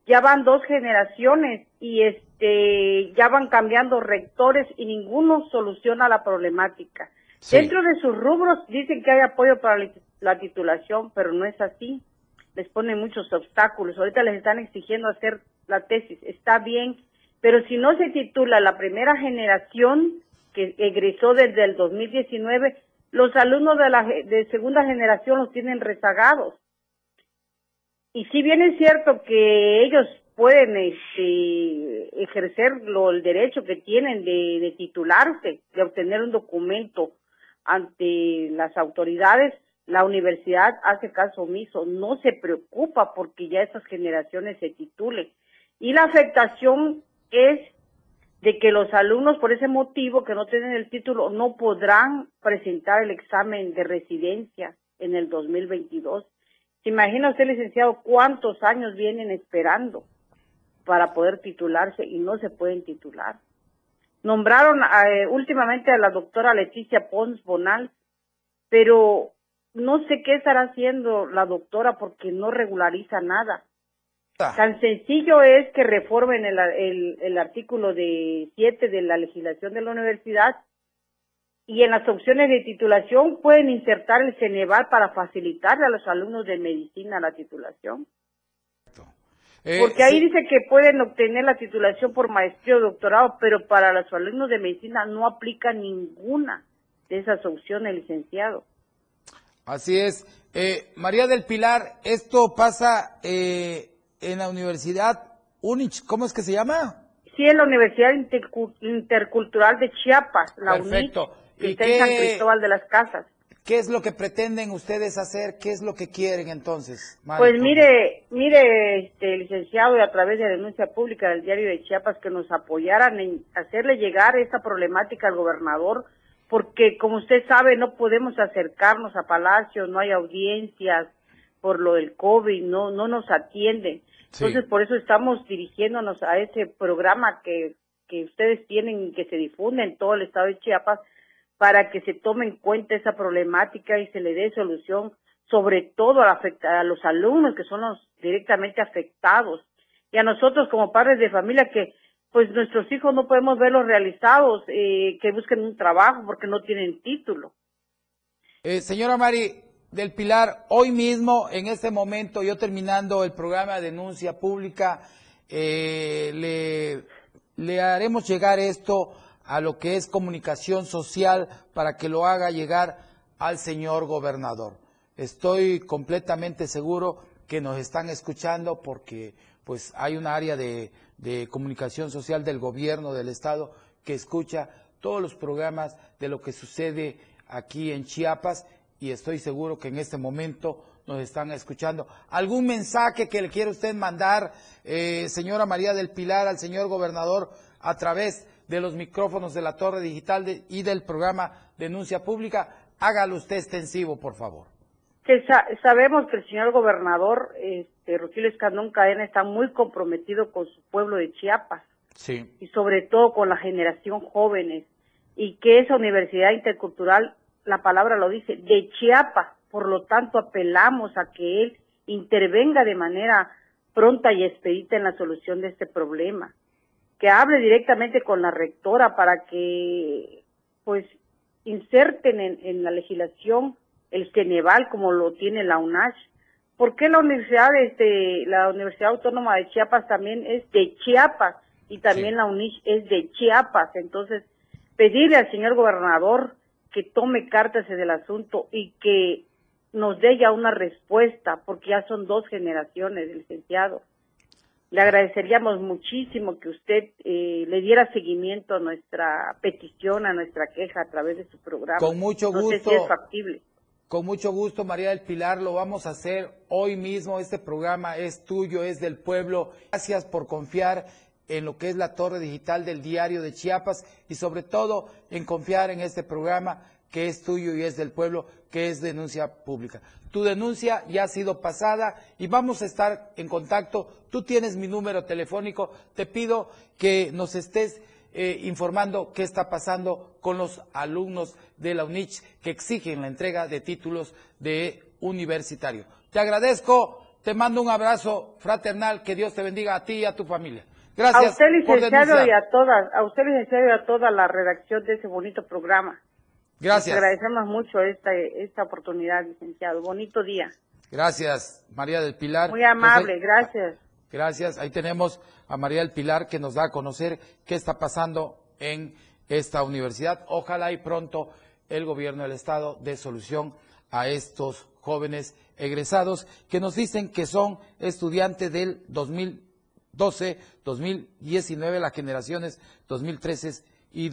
Ya van dos generaciones y este ya van cambiando rectores y ninguno soluciona la problemática. Sí. Dentro de sus rubros dicen que hay apoyo para la- la titulación, pero no es así. Les ponen muchos obstáculos. Ahorita les están exigiendo hacer la tesis. Está bien, pero si no se titula la primera generación que egresó desde el 2019, los alumnos de la de segunda generación los tienen rezagados. Y si bien es cierto que ellos pueden este, ejercer lo, el derecho que tienen de, de titularse, de obtener un documento ante las autoridades, la universidad hace caso omiso, no se preocupa porque ya esas generaciones se titulen. Y la afectación es de que los alumnos, por ese motivo que no tienen el título, no podrán presentar el examen de residencia en el 2022. ¿Se imagina usted, licenciado, cuántos años vienen esperando para poder titularse y no se pueden titular? Nombraron eh, últimamente a la doctora Leticia Pons Bonal, pero no sé qué estará haciendo la doctora porque no regulariza nada. Tan sencillo es que reformen el, el, el artículo de 7 de la legislación de la universidad y en las opciones de titulación pueden insertar el Ceneval para facilitarle a los alumnos de medicina la titulación. Eh, Porque ahí sí. dice que pueden obtener la titulación por maestría o doctorado, pero para los alumnos de medicina no aplica ninguna de esas opciones, licenciado. Así es. Eh, María del Pilar, esto pasa eh, en la Universidad Unich, ¿cómo es que se llama? Sí, en la Universidad Intercu- Intercultural de Chiapas, la Perfecto. UNIC, que ¿Y está en San Cristóbal de las Casas. ¿Qué es lo que pretenden ustedes hacer? ¿Qué es lo que quieren entonces? Mari, Pues mire, mire, este licenciado, y a través de denuncia pública del diario de Chiapas, que nos apoyaran en hacerle llegar esta problemática al gobernador, porque como usted sabe, no podemos acercarnos a Palacio, no hay audiencias por lo del COVID, no, no nos atienden. Sí. Entonces, por eso estamos dirigiéndonos a ese programa que, que ustedes tienen y que se difunde en todo el estado de Chiapas, para que se tome en cuenta esa problemática y se le dé solución, sobre todo a, la a los alumnos que son los directamente afectados y a nosotros como padres de familia que pues nuestros hijos no podemos verlos realizados, eh, que busquen un trabajo porque no tienen título. Eh, señora Mari del Pilar, hoy mismo, en este momento, yo terminando el programa de denuncia pública, eh, le, le haremos llegar esto a lo que es comunicación social para que lo haga llegar al señor gobernador. Estoy completamente seguro que nos están escuchando porque pues hay un área de, de comunicación social del gobierno del estado que escucha todos los programas de lo que sucede aquí en Chiapas y estoy seguro que en este momento nos están escuchando. ¿Algún mensaje que le quiere usted mandar, eh, señora María del Pilar, al señor gobernador a través de los micrófonos de la Torre Digital de- y del programa Denuncia Pública? Hágalo usted extensivo, por favor. Que sa- sabemos que el señor gobernador, este, Rutilio Escandón Cadena, está muy comprometido con su pueblo de Chiapas. Sí. y sobre todo con la generación jóvenes y que esa universidad intercultural, la palabra lo dice, de Chiapas, por lo tanto apelamos a que él intervenga de manera pronta y expedita en la solución de este problema, que hable directamente con la rectora para que pues inserten en, en la legislación el Ceneval como lo tiene la UNACH. ¿Por qué la universidad, este, la Universidad Autónoma de Chiapas también es de Chiapas y también Sí. la UNICH es de Chiapas? Entonces, pedirle al señor gobernador que tome cartas en el asunto y que nos dé ya una respuesta, porque ya son dos generaciones, licenciado. Le agradeceríamos muchísimo que usted eh, le diera seguimiento a nuestra petición, a nuestra queja a través de su programa. Con mucho No sé gusto. si es factible. Con mucho gusto, María del Pilar, lo vamos a hacer hoy mismo. Este programa es tuyo, es del pueblo. Gracias por confiar en lo que es la torre digital del diario de Chiapas y sobre todo en confiar en este programa que es tuyo y es del pueblo, que es denuncia pública. Tu denuncia ya ha sido pasada y vamos a estar en contacto. Tú tienes mi número telefónico. Te pido que nos estés eh, informando qué está pasando con los alumnos de la UNICH que exigen la entrega de títulos de universitario. Te agradezco, te mando un abrazo fraternal, que Dios te bendiga a ti y a tu familia. Gracias. a usted, por licenciado, y a todas, a usted, licenciado, y a toda la redacción de ese bonito programa. Gracias. Les agradecemos mucho esta, esta oportunidad, licenciado. Bonito día. Gracias, María del Pilar. Muy amable, gracias. Gracias. Ahí tenemos a María del Pilar que nos da a conocer qué está pasando en esta universidad. Ojalá y pronto el gobierno del estado dé solución a estos jóvenes egresados que nos dicen que son estudiantes del 2012, 2019, las generaciones 2013 y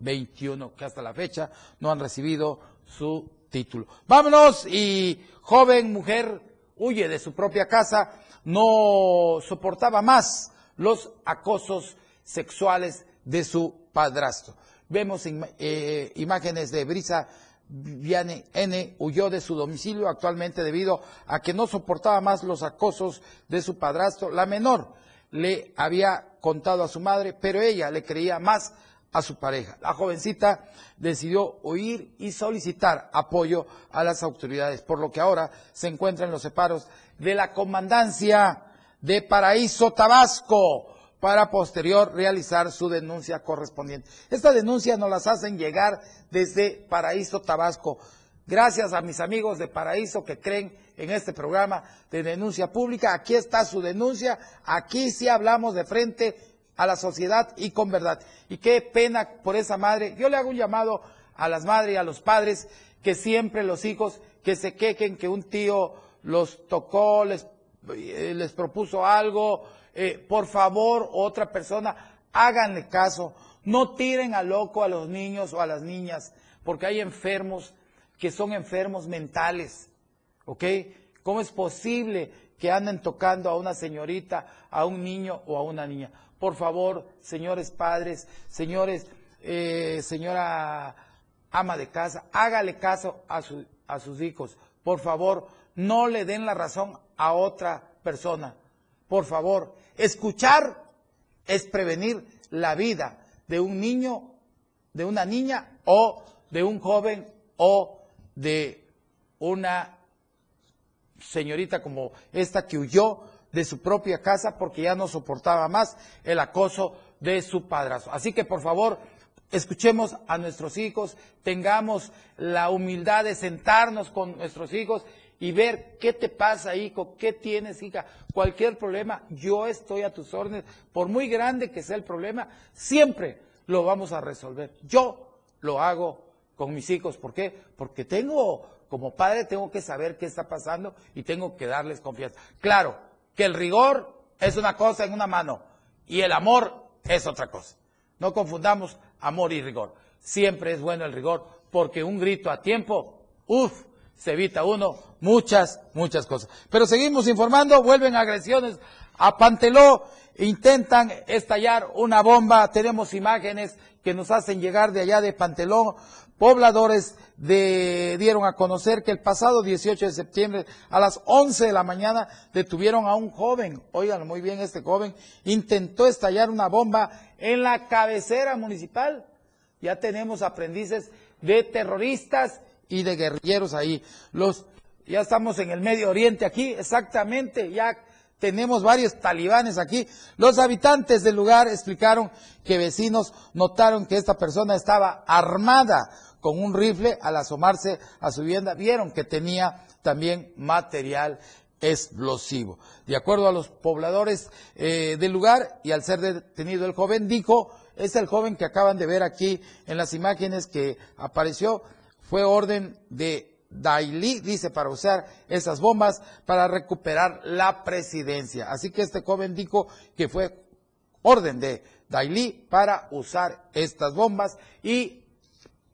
2021, que hasta la fecha no han recibido su título. Vámonos y joven mujer huye de su propia casa, no soportaba más los acosos sexuales de su padrastro. Vemos eh, imágenes de Brisa Viane N huyó de su domicilio actualmente debido a que no soportaba más los acosos de su padrastro. La menor le había contado a su madre, pero ella le creía más a su pareja. La jovencita decidió huir y solicitar apoyo a las autoridades, por lo que ahora se encuentra en los separos de la comandancia de Paraíso Tabasco para posterior realizar su denuncia correspondiente. Esta denuncia nos las hacen llegar desde Paraíso Tabasco. Gracias a mis amigos de Paraíso que creen en este programa de denuncia pública. Aquí está su denuncia. Aquí sí hablamos de frente a la sociedad y con verdad. Y qué pena por esa madre. Yo le hago un llamado a las madres y a los padres que siempre los hijos que se quejen que un tío los tocó, les, eh, les propuso algo, eh, por favor, otra persona, háganle caso. No tiren a loco a los niños o a las niñas, porque hay enfermos que son enfermos mentales. ¿Ok? ¿Cómo es posible que anden tocando a una señorita, a un niño o a una niña? Por favor, señores padres, señores, eh, señora ama de casa, hágale caso a, a sus hijos. Por favor, no le den la razón a otra persona. Por favor, escuchar es prevenir la vida de un niño, de una niña o de un joven o de una señorita como esta que huyó de su propia casa porque ya no soportaba más el acoso de su padrastro. Así que por favor, escuchemos a nuestros hijos, tengamos la humildad de sentarnos con nuestros hijos y ver qué te pasa, hijo, qué tienes, hija, cualquier problema, yo estoy a tus órdenes, por muy grande que sea el problema, siempre lo vamos a resolver. Yo lo hago con mis hijos, ¿por qué? Porque tengo, como padre, tengo que saber qué está pasando y tengo que darles confianza. Claro, que el rigor es una cosa en una mano y el amor es otra cosa. No confundamos amor y rigor. Siempre es bueno el rigor porque un grito a tiempo, uff, se evita uno muchas, muchas cosas. Pero seguimos informando, vuelven agresiones a Panteló, intentan estallar una bomba, tenemos imágenes que nos hacen llegar de allá de Panteló. Pobladores dieron a conocer que el pasado 18 de septiembre a las 11 de la mañana detuvieron a un joven, oigan muy bien este joven, intentó estallar una bomba en la cabecera municipal. Ya tenemos aprendices de terroristas y de guerrilleros ahí. Los, ya estamos en el Medio Oriente aquí, exactamente, ya tenemos varios talibanes aquí. Los habitantes del lugar explicaron que vecinos notaron que esta persona estaba armada con un rifle al asomarse a su vivienda. Vieron que tenía también material explosivo. De acuerdo a los pobladores eh, del lugar y al ser detenido el joven, dijo, es el joven que acaban de ver aquí en las imágenes que apareció, fue orden de Daily, dice, para usar esas bombas para recuperar la presidencia. Así que este joven dijo que fue orden de Daily para usar estas bombas y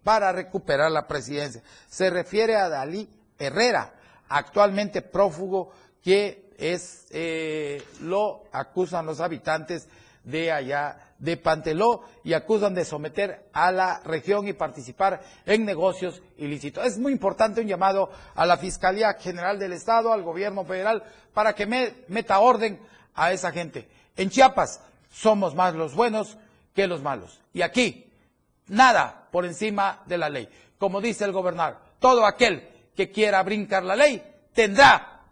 para recuperar la presidencia. Se refiere a Dalí Herrera, actualmente prófugo, que es, eh, lo acusan los habitantes de allá de Panteló y acusan de someter a la región y participar en negocios ilícitos. Es muy importante un llamado a la Fiscalía General del Estado, al gobierno federal, para que meta orden a esa gente. En Chiapas somos más los buenos que los malos. Y aquí, nada por encima de la ley. Como dice el gobernador, todo aquel que quiera brincar la ley tendrá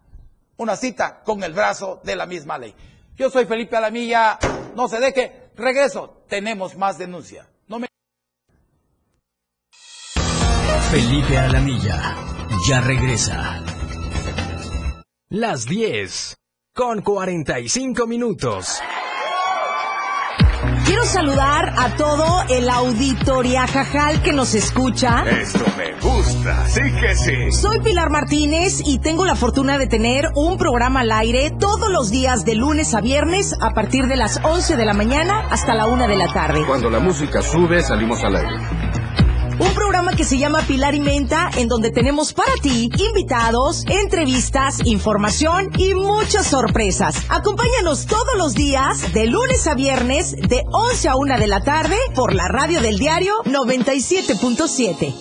una cita con el brazo de la misma ley. Yo soy Felipe Alamilla, no se deje, regreso, tenemos más denuncia. No me... Felipe Alamilla, ya regresa. Las 10, con 45 minutos. Quiero saludar a todo el auditoria jajal que nos escucha. Esto me gusta, sí que sí. Soy Pilar Martínez y tengo la fortuna de tener un programa al aire todos los días de lunes a viernes a partir de las 11 de la mañana hasta la 1 de la tarde. Cuando la música sube, salimos al aire. Programa que se llama Pilar y Menta, en donde tenemos para ti invitados, entrevistas, información y muchas sorpresas. Acompáñanos todos los días, de lunes a viernes, de 11 a 1 de la tarde, por la radio del diario 97.7.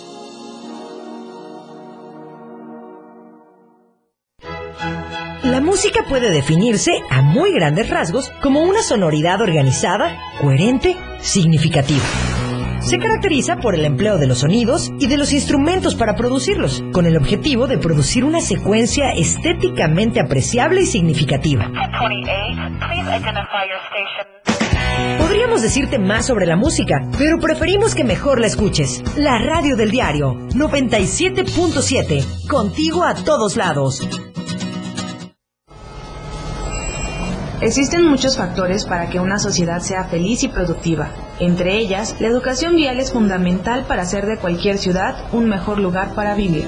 La música puede definirse a muy grandes rasgos como una sonoridad organizada, coherente, significativa. Se caracteriza por el empleo de los sonidos y de los instrumentos para producirlos, con el objetivo de producir una secuencia estéticamente apreciable y significativa. Podríamos decirte más sobre la música, pero preferimos que mejor la escuches. La radio del diario 97.7, contigo a todos lados. Existen muchos factores para que una sociedad sea feliz y productiva. Entre ellas, la educación vial es fundamental para hacer de cualquier ciudad un mejor lugar para vivir.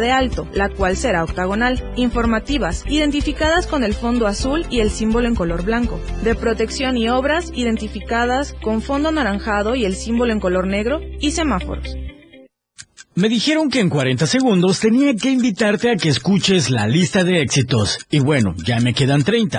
de alto, la cual será octagonal, informativas, identificadas con el fondo azul y el símbolo en color blanco, de protección y obras, identificadas con fondo anaranjado y el símbolo en color negro, y semáforos. Me dijeron que en 40 segundos tenía que invitarte a que escuches la lista de éxitos. Y bueno, ya me quedan 30.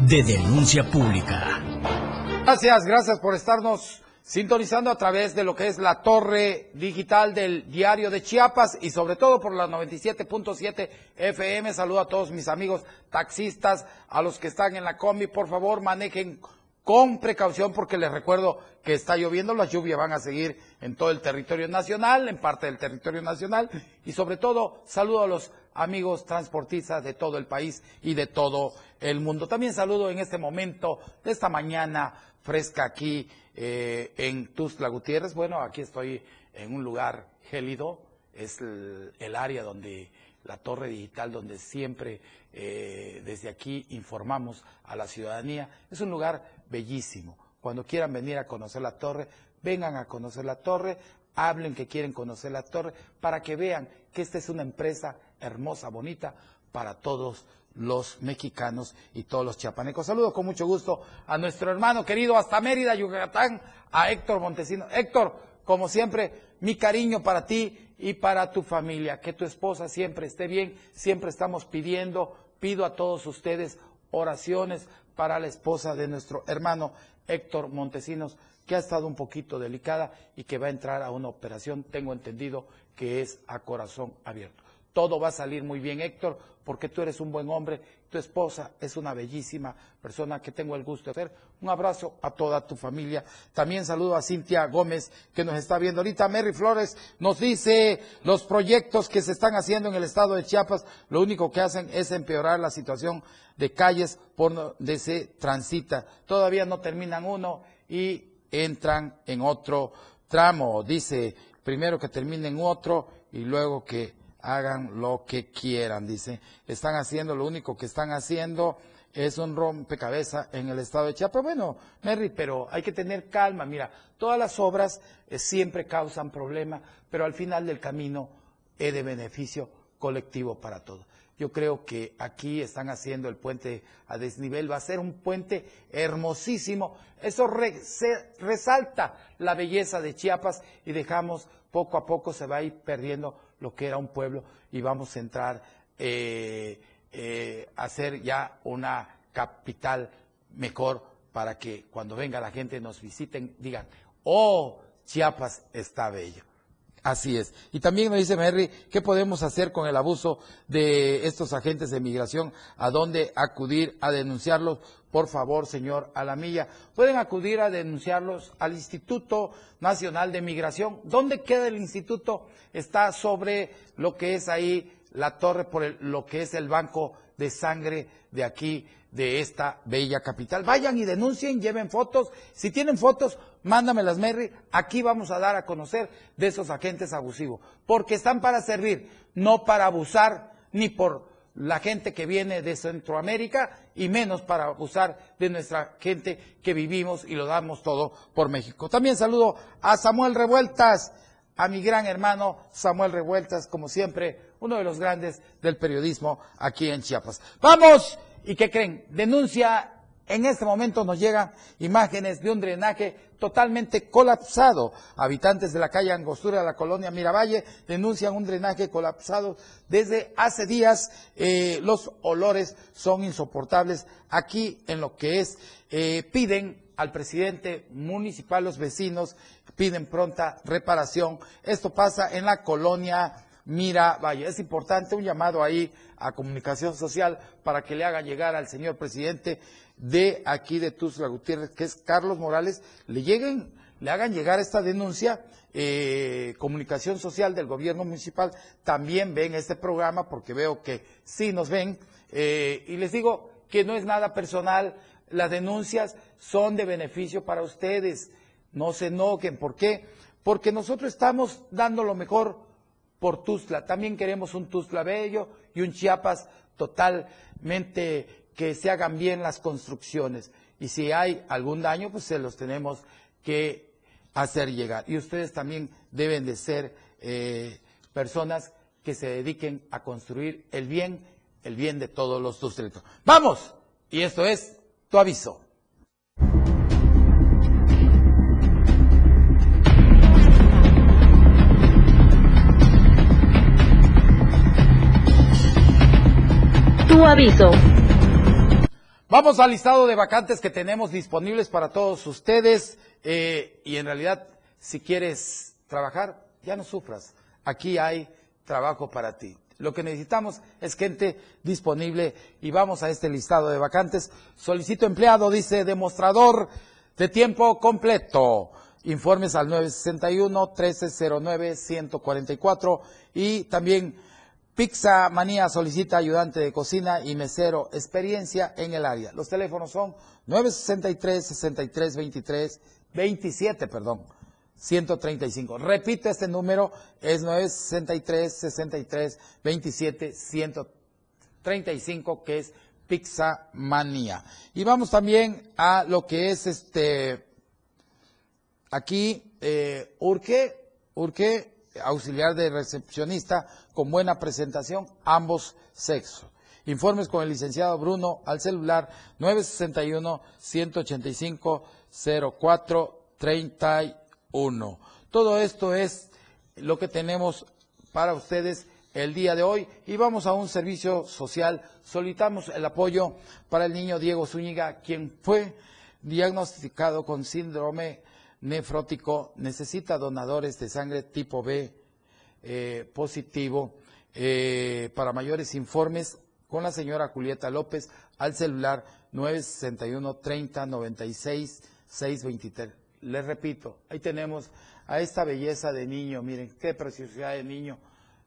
de denuncia pública. Gracias, gracias por estarnos sintonizando a través de lo que es la torre digital del diario de Chiapas y sobre todo por la 97.7 FM. Saludo a todos mis amigos taxistas, a los que están en la combi, por favor manejen con precaución porque les recuerdo que está lloviendo, las lluvias van a seguir en todo el territorio nacional, en parte del territorio nacional y sobre todo saludo a los amigos transportistas de todo el país y de todo el mundo. También saludo en este momento de esta mañana fresca aquí eh, en Tuzla Gutiérrez. Bueno, aquí estoy en un lugar gélido, es el, área donde la torre digital, donde siempre eh, desde aquí informamos a la ciudadanía. Es un lugar bellísimo. Cuando quieran venir a conocer la torre, vengan a conocer la torre, hablen que quieren conocer la torre, para que vean que esta es una empresa hermosa, bonita, para todos los mexicanos y todos los chiapanecos. Saludo con mucho gusto a nuestro hermano querido hasta Mérida, Yucatán, a Héctor Montesino. Héctor, como siempre, mi cariño para ti y para tu familia. Que tu esposa siempre esté bien. Siempre estamos pidiendo, pido a todos ustedes oraciones para la esposa de nuestro hermano Héctor Montesinos, que ha estado un poquito delicada y que va a entrar a una operación, tengo entendido que es a corazón abierto. Todo va a salir muy bien, Héctor, porque tú eres un buen hombre, tu esposa es una bellísima persona que tengo el gusto de hacer. Un abrazo a toda tu familia. También saludo a Cintia Gómez, que nos está viendo ahorita. Mary Flores nos dice los proyectos que se están haciendo en el estado de Chiapas, lo único que hacen es empeorar la situación de calles por donde se transita. Todavía no terminan uno y entran en otro tramo. Dice, primero que terminen otro y luego que hagan lo que quieran, dice. Están haciendo, lo único que están haciendo es un rompecabezas en el estado de Chiapas. Bueno, Mary, pero hay que tener calma. Mira, todas las obras eh, siempre causan problemas, pero al final del camino es de beneficio colectivo para todos. Yo creo que aquí están haciendo el puente a desnivel, va a ser un puente hermosísimo. Eso resalta la belleza de Chiapas y dejamos poco a poco se va a ir perdiendo lo que era un pueblo y vamos a entrar eh, eh, a ser ya una capital mejor para que cuando venga la gente nos visiten digan, oh, Chiapas está bello. Así es. Y también me dice Mary, ¿qué podemos hacer con el abuso de estos agentes de migración? ¿A dónde acudir a denunciarlos? Por favor, señor Alamilla, pueden acudir a denunciarlos al Instituto Nacional de Migración. ¿Dónde queda el instituto? Está sobre lo que es ahí la torre por lo que es el banco de sangre de aquí, de esta bella capital. Vayan y denuncien, lleven fotos. Si tienen fotos, mándamelas, Mary. Aquí vamos a dar a conocer de esos agentes abusivos. Porque están para servir, no para abusar ni por la gente que viene de Centroamérica y menos para abusar de nuestra gente que vivimos y lo damos todo por México. También saludo a Samuel Revueltas, a mi gran hermano Samuel Revueltas, como siempre, uno de los grandes del periodismo aquí en Chiapas. Vamos ¿Y qué creen? Denuncia, en este momento nos llegan imágenes de un drenaje totalmente colapsado. Habitantes de la calle Angostura de la colonia Miravalle denuncian un drenaje colapsado desde hace días. Eh, los olores son insoportables. Aquí en lo que es, eh, piden al presidente municipal, los vecinos piden pronta reparación. Esto pasa en la colonia Mira, vaya, es importante un llamado ahí a comunicación social para que le haga llegar al señor presidente de aquí de Tuzla Gutiérrez, que es Carlos Morales, le lleguen, le hagan llegar esta denuncia, eh, comunicación social del gobierno municipal, también ven este programa, porque veo que sí nos ven, eh, y les digo que no es nada personal, las denuncias son de beneficio para ustedes, no se enoquen, ¿por qué? Porque nosotros estamos dando lo mejor por Tuzla. También queremos un Tuzla bello y un Chiapas totalmente que se hagan bien las construcciones. Y si hay algún daño, pues se los tenemos que hacer llegar. Y ustedes también deben de ser eh, personas que se dediquen a construir el bien, el bien de todos los tuzletos. ¡Vamos! Y esto es tu aviso. Aviso. Vamos al listado de vacantes que tenemos disponibles para todos ustedes. Eh, y en realidad, si quieres trabajar, ya no sufras. Aquí hay trabajo para ti. Lo que necesitamos es gente disponible y vamos a este listado de vacantes. Solicito empleado, dice demostrador de tiempo completo. Informes al 961-1309-144 y también Pizza Manía solicita ayudante de cocina y mesero, experiencia en el área. Los teléfonos son 963 63 23 27, perdón, 135. Repito este número, es 963 63 27 135, que es Pizza Manía. Y vamos también a lo que es este, aquí, eh, Urque, Urque, auxiliar de recepcionista con buena presentación, ambos sexos. Informes con el licenciado Bruno al celular 961-185-0431. Todo esto es lo que tenemos para ustedes el día de hoy y vamos a un servicio social. Solicitamos el apoyo para el niño Diego Zúñiga, quien fue diagnosticado con síndrome nefrótico, necesita donadores de sangre tipo B eh, positivo. Eh, para mayores informes, con la señora Julieta López al celular 961 30 96 623. Les repito, ahí tenemos a esta belleza de niño, miren, qué preciosidad de niño.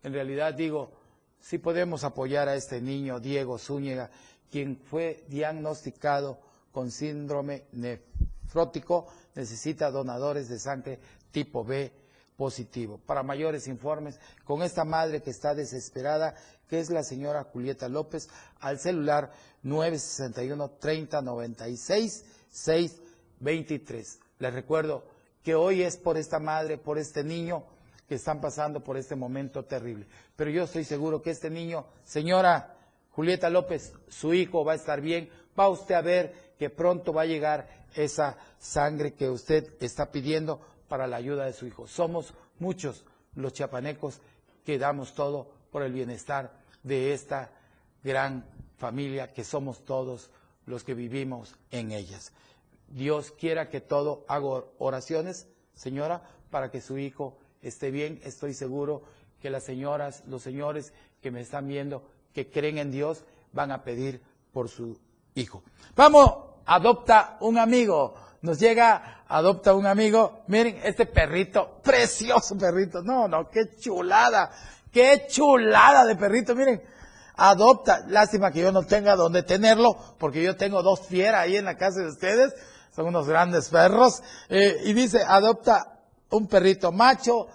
En realidad digo, si podemos apoyar a este niño, Diego Zúñiga, quien fue diagnosticado con síndrome nefrótico, necesita donadores de sangre tipo B positivo. Para mayores informes, con esta madre que está desesperada, que es la señora Julieta López, al celular 961 30 96 623. Les recuerdo que hoy es por esta madre, por este niño que están pasando por este momento terrible. Pero yo estoy seguro que este niño, señora Julieta López, su hijo va a estar bien, va usted a ver que pronto va a llegar esa sangre que usted está pidiendo para la ayuda de su hijo. Somos muchos los chiapanecos que damos todo por el bienestar de esta gran familia que somos todos los que vivimos en ellas. Dios quiera que todo haga oraciones, señora, para que su hijo esté bien. Estoy seguro que las señoras, los señores que me están viendo, que creen en Dios, van a pedir por su hijo. Vamos, adopta un amigo. Nos llega, adopta un amigo. Miren, este perrito, precioso perrito. No, no, qué chulada. Qué chulada de perrito. Miren, adopta. Lástima que yo no tenga donde tenerlo, porque yo tengo dos fieras ahí en la casa de ustedes. Son unos grandes perros. Eh, y dice, adopta un perrito macho,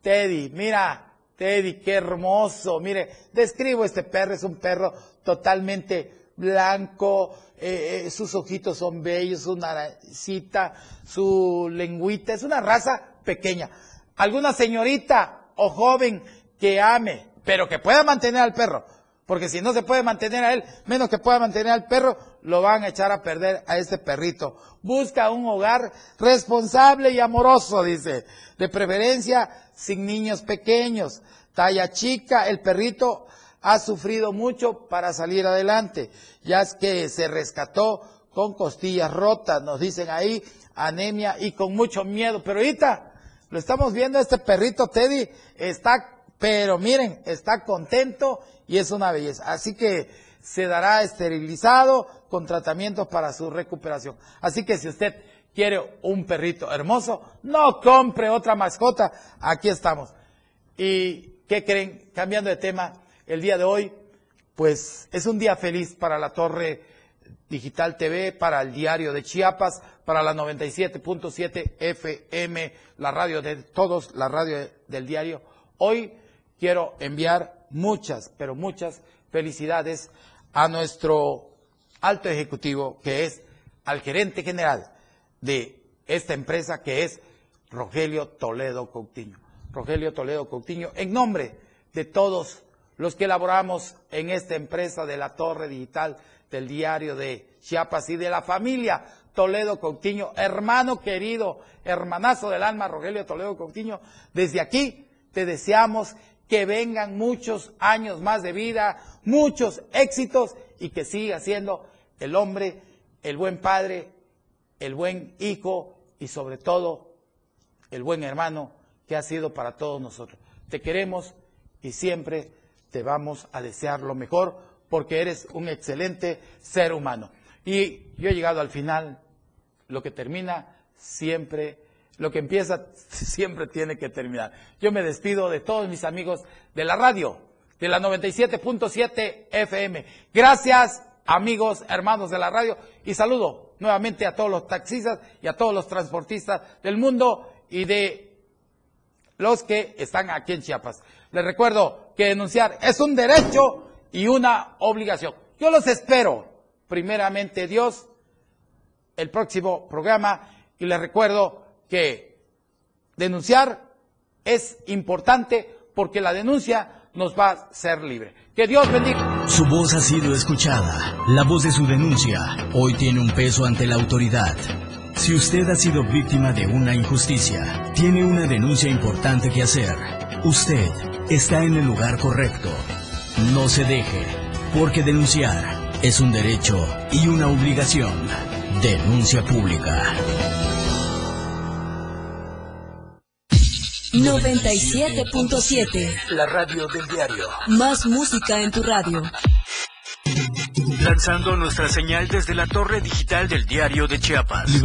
Teddy. Mira, Teddy, qué hermoso. Mire, describo este perro. Es un perro totalmente blanco, eh, eh, sus ojitos son bellos, su naricita, su lengüita, es una raza pequeña. Alguna señorita o joven que ame, pero que pueda mantener al perro, porque si no se puede mantener a él, menos que pueda mantener al perro, lo van a echar a perder a este perrito. Busca un hogar responsable y amoroso, dice, de preferencia sin niños pequeños, talla chica, el perrito ha sufrido mucho para salir adelante, ya es que se rescató con costillas rotas, nos dicen ahí, anemia y con mucho miedo. Pero ahorita lo estamos viendo, este perrito Teddy está, pero miren, está contento y es una belleza. Así que se dará esterilizado con tratamientos para su recuperación. Así que si usted quiere un perrito hermoso, no compre otra mascota, aquí estamos. ¿Y qué creen? Cambiando de tema, el día de hoy, pues es un día feliz para la Torre Digital TV, para el diario de Chiapas, para la 97.7 FM, la radio de todos, la radio del diario. Hoy quiero enviar muchas, pero muchas felicidades a nuestro alto ejecutivo, que es al gerente general de esta empresa, que es Rogelio Toledo Coutinho. Rogelio Toledo Coutinho, en nombre de todos los que elaboramos en esta empresa de la Torre Digital del Diario de Chiapas y de la familia Toledo Coutinho, hermano querido, hermanazo del alma Rogelio Toledo Coutinho, desde aquí te deseamos que vengan muchos años más de vida, muchos éxitos y que siga siendo el hombre, el buen padre, el buen hijo y sobre todo el buen hermano que ha sido para todos nosotros. Te queremos y siempre te vamos a desear lo mejor porque eres un excelente ser humano. Y yo he llegado al final, lo que termina siempre, lo que empieza siempre tiene que terminar. Yo me despido de todos mis amigos de la radio, de la 97.7 FM. Gracias amigos, hermanos de la radio y saludo nuevamente a todos los taxistas y a todos los transportistas del mundo y de los que están aquí en Chiapas. Les recuerdo que denunciar es un derecho y una obligación. Yo los espero, primeramente Dios, el próximo programa y les recuerdo que denunciar es importante porque la denuncia nos va a ser libre. Que Dios bendiga. Su voz ha sido escuchada. La voz de su denuncia hoy tiene un peso ante la autoridad. Si usted ha sido víctima de una injusticia, tiene una denuncia importante que hacer. Usted está en el lugar correcto. No se deje, porque denunciar es un derecho y una obligación. Denuncia pública. 97.7. La radio del diario. Más música en tu radio. Lanzando nuestra señal desde la torre digital del diario de Chiapas.